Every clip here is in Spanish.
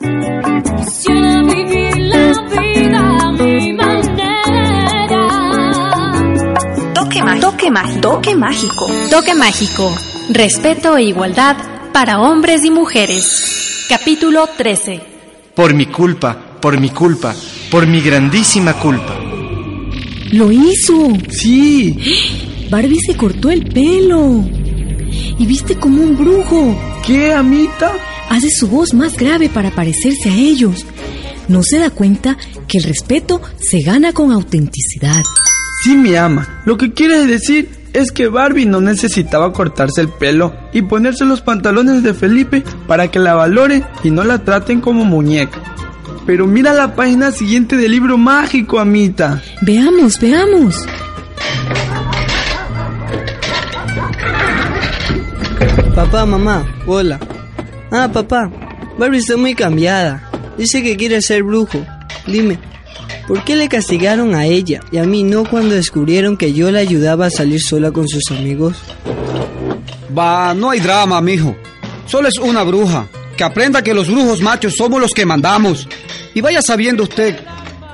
Quisiera vivir la vida a mi manera. Toque mágico. Toque mágico. Toque mágico. Toque mágico. Respeto e igualdad para hombres y mujeres. Capítulo 13. Por mi culpa, por mi culpa, por mi grandísima culpa. Lo hizo. Sí. Barbie se cortó el pelo. Y viste como un brujo. ¿Qué, amita? Hace su voz más grave para parecerse a ellos. No se da cuenta que el respeto se gana con autenticidad. Sí, mi ama. Lo que quiere decir es que Barbie no necesitaba cortarse el pelo y ponerse los pantalones de Felipe para que la valoren y no la traten como muñeca. Pero mira la página siguiente del libro mágico, amita. Veamos, veamos. Papá, mamá, hola. Ah, papá, Barbie está muy cambiada. Dice que quiere ser brujo. Dime, ¿por qué le castigaron a ella y a mí no cuando descubrieron que yo la ayudaba a salir sola con sus amigos? Va, no hay drama, mijo. Solo es una bruja. Que aprenda que los brujos machos somos los que mandamos. Y vaya sabiendo usted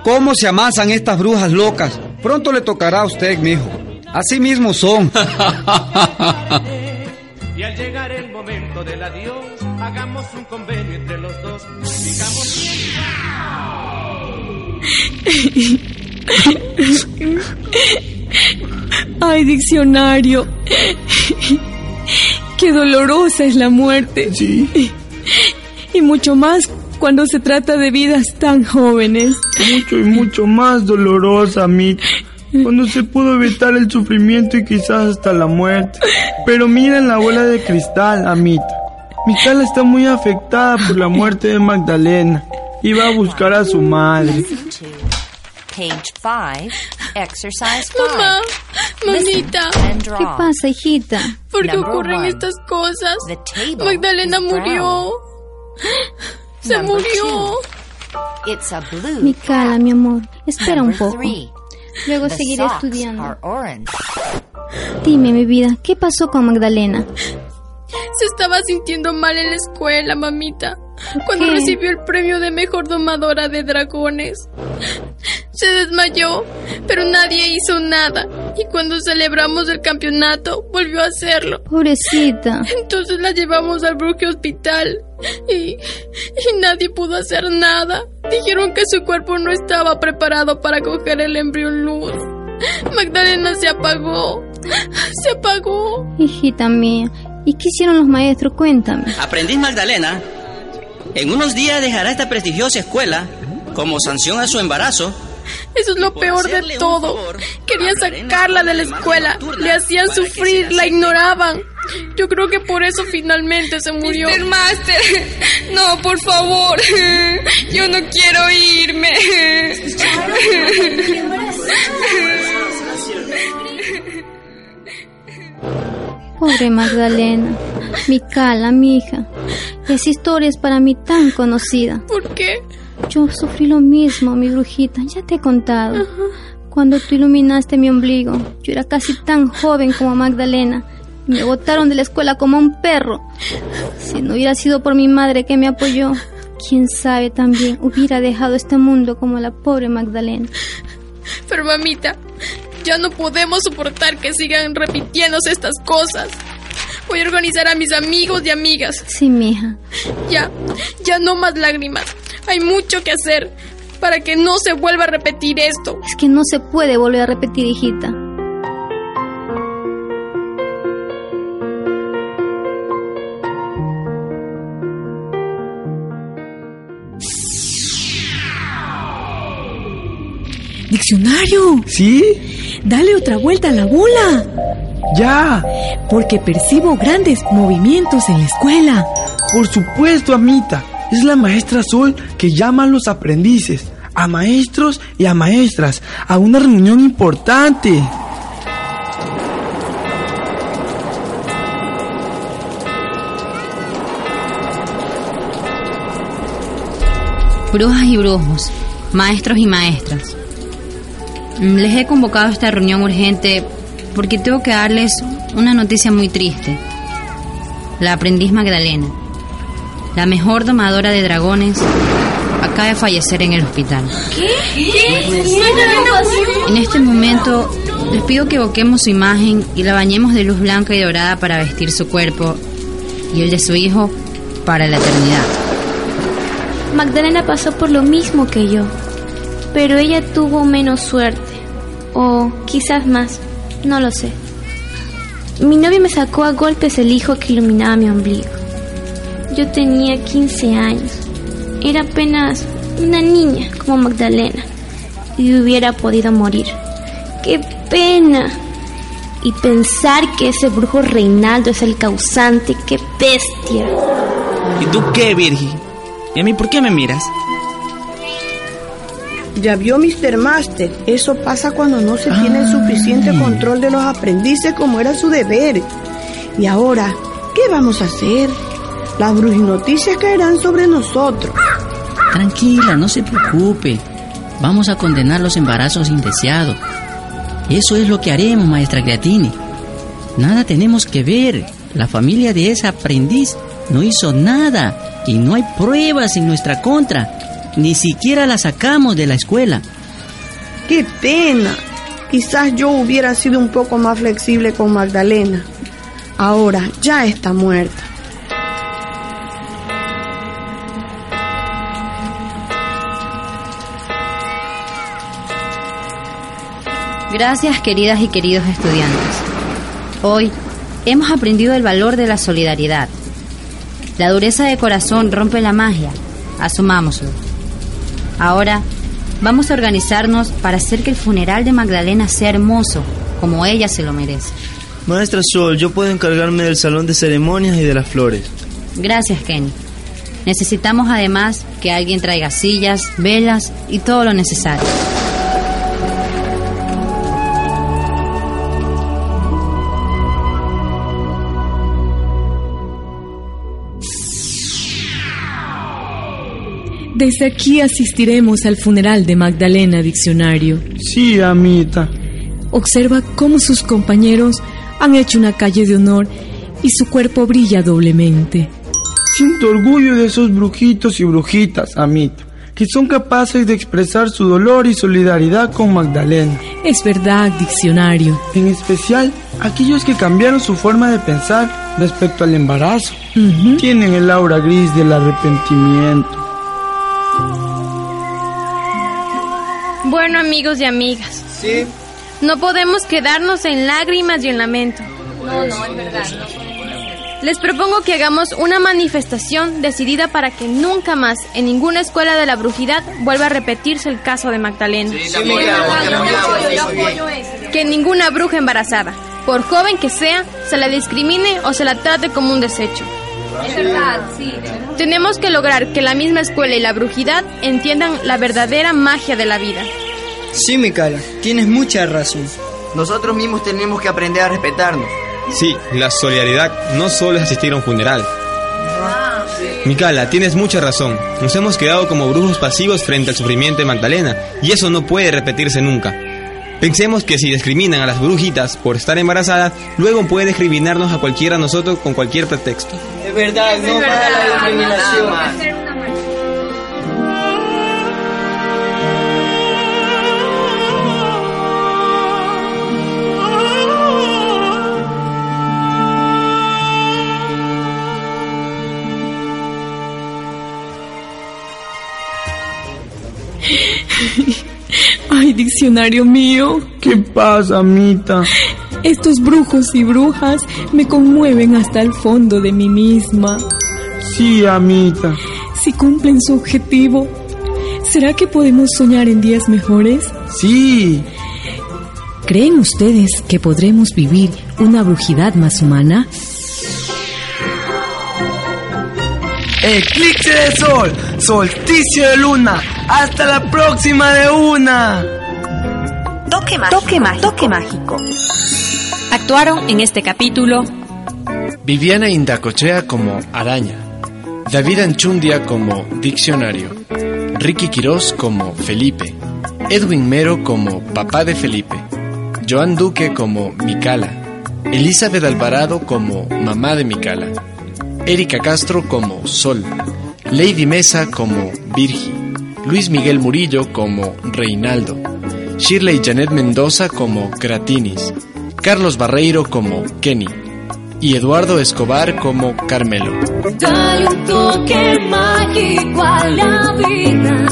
cómo se amasan estas brujas locas. Pronto le tocará a usted, mijo. Así mismo son. Y al llegar el momento del adiós, hagamos un convenio entre los dos. Digamos Ay, diccionario. Qué dolorosa es la muerte. Sí. Y mucho más cuando se trata de vidas tan jóvenes. Mucho y mucho más dolorosa, amita. Cuando se pudo evitar el sufrimiento y quizás hasta la muerte. Pero miren la bola de cristal, amita. Micaela está muy afectada por la muerte de Magdalena. Y va a buscar a su madre. Page 5, exercise 5. Mamá, mamita, ¿Qué pasa, hijita? ¿por qué ocurren estas cosas? Magdalena murió. Se murió. two. It's a blue. Micala, mi amor, espera un poco. Luego The seguiré estudiando. Dime, mi vida, ¿qué pasó con Magdalena? Se estaba sintiendo mal en la escuela, mamita. Cuando qué? recibió el premio de mejor domadora de dragones. Se desmayó, pero nadie hizo nada. Y cuando celebramos el campeonato, volvió a hacerlo. Pobrecita. Entonces la llevamos al Brooke Hospital y, y nadie pudo hacer nada. Dijeron que su cuerpo no estaba preparado para coger el embrión luz. Magdalena se apagó. Se apagó. Hijita mía, ¿y qué hicieron los maestros? Cuéntame. Aprendiz Magdalena, en unos días dejará esta prestigiosa escuela como sanción a su embarazo. Eso es lo peor de todo. Querían sacarla de la escuela. Le hacían sufrir, la ignoraban. Yo creo que por eso finalmente se murió. Mr. Master, no, por favor. Yo no quiero irme. Pobre Magdalena. Micala, mi hija. Esa historia es para mí tan conocida. ¿Por qué? Yo sufrí lo mismo, mi brujita, ya te he contado. Cuando tú iluminaste mi ombligo, yo era casi tan joven como Magdalena. Me botaron de la escuela como un perro. Si no hubiera sido por mi madre que me apoyó, quién sabe también hubiera dejado este mundo como la pobre Magdalena. Pero mamita, ya no podemos soportar que sigan repitiéndose estas cosas. Voy a organizar a mis amigos y amigas. Sí, mija. Ya, ya no más lágrimas. Hay mucho que hacer para que no se vuelva a repetir esto. Es que no se puede volver a repetir, hijita. Diccionario, ¿Sí? dale otra vuelta a la bola. ¡Ya! Porque percibo grandes movimientos en la escuela. Por supuesto, amita. Es la maestra Sol que llama a los aprendices, a maestros y a maestras, a una reunión importante. Brujas y brujos, maestros y maestras. Mm, Les he convocado a esta reunión urgente porque tengo que darles una noticia muy triste. La aprendiz Magdalena, la mejor domadora de dragones, acaba de fallecer en el hospital. En este momento les pido que evoquemos su imagen y la bañemos de luz blanca y dorada para vestir su cuerpo y el de su hijo para la eternidad. Magdalena pasó por lo mismo que yo, pero ella tuvo menos suerte, o quizás más, no lo sé. Mi novio me sacó a golpes el hijo que iluminaba mi ombligo. Yo tenía 15 años, era apenas una niña como Magdalena y hubiera podido morir. ¡Qué pena! Y pensar que ese brujo Reinaldo es el causante, qué bestia. ¿Y tú qué, Virgi? ¿Y a mí por qué me miras? Ya vio Mr. Master, eso pasa cuando no se tiene el suficiente control de los aprendices como era su deber. Y ahora, ¿qué vamos a hacer? Las brujinoticias caerán sobre nosotros. Tranquila, no se preocupe. Vamos a condenar los embarazos indeseados. Eso es lo que haremos, maestra Creatini. Nada tenemos que ver. La familia de esa aprendiz no hizo nada y no hay pruebas en nuestra contra. Ni siquiera la sacamos de la escuela. ¡Qué pena! Quizás yo hubiera sido un poco más flexible con Magdalena. Ahora ya está muerta. Gracias queridas y queridos estudiantes. Hoy hemos aprendido el valor de la solidaridad. La dureza de corazón rompe la magia, asumámoslo. Ahora vamos a organizarnos para hacer que el funeral de Magdalena sea hermoso, como ella se lo merece. Maestra Sol, yo puedo encargarme del salón de ceremonias y de las flores. Gracias, Kenny. Necesitamos además que alguien traiga sillas, velas y todo lo necesario. Desde aquí asistiremos al funeral de Magdalena Diccionario. Sí, amita. Observa cómo sus compañeros han hecho una calle de honor y su cuerpo brilla doblemente. Siento orgullo de esos brujitos y brujitas, amita, que son capaces de expresar su dolor y solidaridad con Magdalena. Es verdad, Diccionario. En especial, aquellos que cambiaron su forma de pensar respecto al embarazo. Tienen el aura gris del arrepentimiento. Bueno, amigos y amigas. Sí. No podemos quedarnos en lágrimas y en lamento. No, no, es verdad. Les propongo que hagamos una manifestación decidida para que nunca más en ninguna escuela de la brujidad vuelva a repetirse el caso de Magdalena. Que ninguna bruja embarazada, por joven que sea, se la discrimine o se la trate como un desecho. Es verdad, sí. Tenemos que lograr que la misma escuela y la brujidad entiendan la verdadera magia de la vida. Sí, Mikala, tienes mucha razón. Nosotros mismos tenemos que aprender a respetarnos. Sí, la solidaridad no solo es asistir a un funeral. Mikala, tienes mucha razón. Nos hemos quedado como brujos pasivos frente al sufrimiento de Magdalena, y eso no puede repetirse nunca. Pensemos que si discriminan a las brujitas por estar embarazadas, luego pueden discriminarnos a cualquiera de nosotros con cualquier pretexto. Es verdad, no para la discriminación. Diccionario mío. ¿Qué pasa, amita? Estos brujos y brujas me conmueven hasta el fondo de mí misma. Sí, amita. Si cumplen su objetivo, ¿será que podemos soñar en días mejores? Sí. ¿Creen ustedes que podremos vivir una brujidad más humana? eclipse de sol, solsticio de luna. Hasta la próxima de una. Toque mágico. Toque mágico. Toque mágico. Actuaron en este capítulo Viviana Indacochea como araña, David Anchundia como diccionario, Ricky Quirós como Felipe, Edwin Mero como papá de Felipe, Joan Duque como Micala, Elizabeth Alvarado como mamá de Micala, Erika Castro como Sol, Lady Mesa como Virgi, Luis Miguel Murillo como Reinaldo, Shirley Janet Mendoza como Gratinis, Carlos Barreiro como Kenny y Eduardo Escobar como Carmelo. Dale un toque mágico a la vida,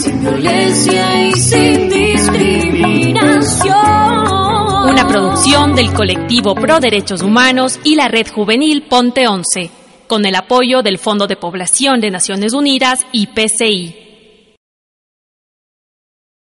sin violencia y sin discriminación. Una producción del colectivo Pro Derechos Humanos y la Red Juvenil Ponte 11, con el apoyo del Fondo de Población de Naciones Unidas y PCI.